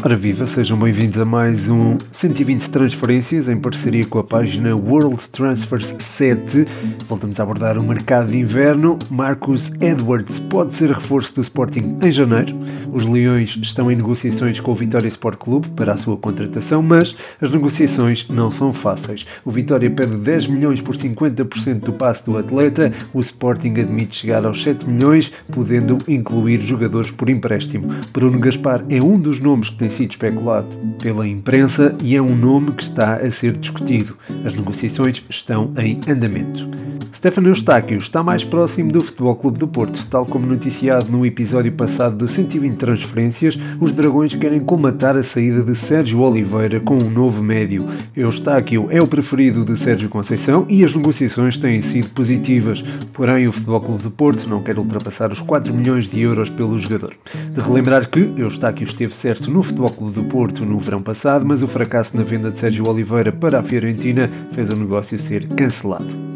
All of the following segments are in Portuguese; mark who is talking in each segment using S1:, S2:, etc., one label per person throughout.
S1: Ora viva, sejam bem-vindos a mais um 120 transferências em parceria com a página World Transfers 7. Voltamos a abordar o mercado de inverno. Marcus Edwards pode ser reforço do Sporting em janeiro. Os Leões estão em negociações com o Vitória Sport Clube para a sua contratação, mas as negociações não são fáceis. O Vitória pede 10 milhões por 50% do passe do atleta. O Sporting admite chegar aos 7 milhões, podendo incluir jogadores por empréstimo. Bruno Gaspar é um dos nomes que tem tem sido especulado pela imprensa e é um nome que está a ser discutido. As negociações estão em andamento. Stefano Eustáquio está mais próximo do Futebol Clube do Porto, tal como noticiado no episódio passado do 120 transferências, os Dragões querem colmatar a saída de Sérgio Oliveira com um novo médio. Eustáquio é o preferido de Sérgio Conceição e as negociações têm sido positivas, porém o Futebol Clube do Porto não quer ultrapassar os 4 milhões de euros pelo jogador. De relembrar que Eustáquio esteve certo no Futebol Clube do Porto no verão passado, mas o fracasso na venda de Sérgio Oliveira para a Fiorentina fez o negócio ser cancelado.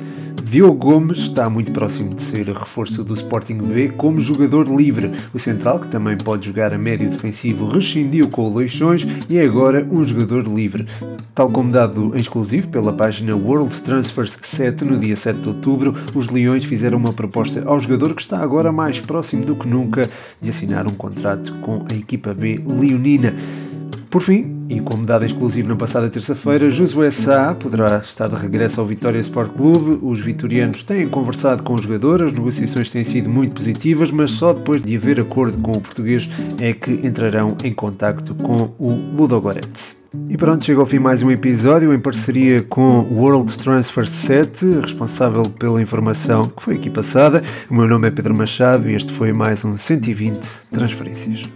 S1: Diogo Gomes está muito próximo de ser reforço do Sporting B como jogador livre. O central, que também pode jogar a médio defensivo, rescindiu com o Leixões e é agora um jogador livre. Tal como dado em exclusivo pela página World Transfers 7 no dia 7 de outubro, os Leões fizeram uma proposta ao jogador que está agora mais próximo do que nunca de assinar um contrato com a equipa B leonina. Por fim, e como dado exclusivo na passada terça-feira, Josué Sá poderá estar de regresso ao Vitória Sport Clube. Os vitorianos têm conversado com o jogador, as negociações têm sido muito positivas, mas só depois de haver acordo com o português é que entrarão em contacto com o Ludogorets. E pronto, chega ao fim mais um episódio em parceria com World Transfer 7, responsável pela informação que foi aqui passada. O meu nome é Pedro Machado e este foi mais um 120 Transferências.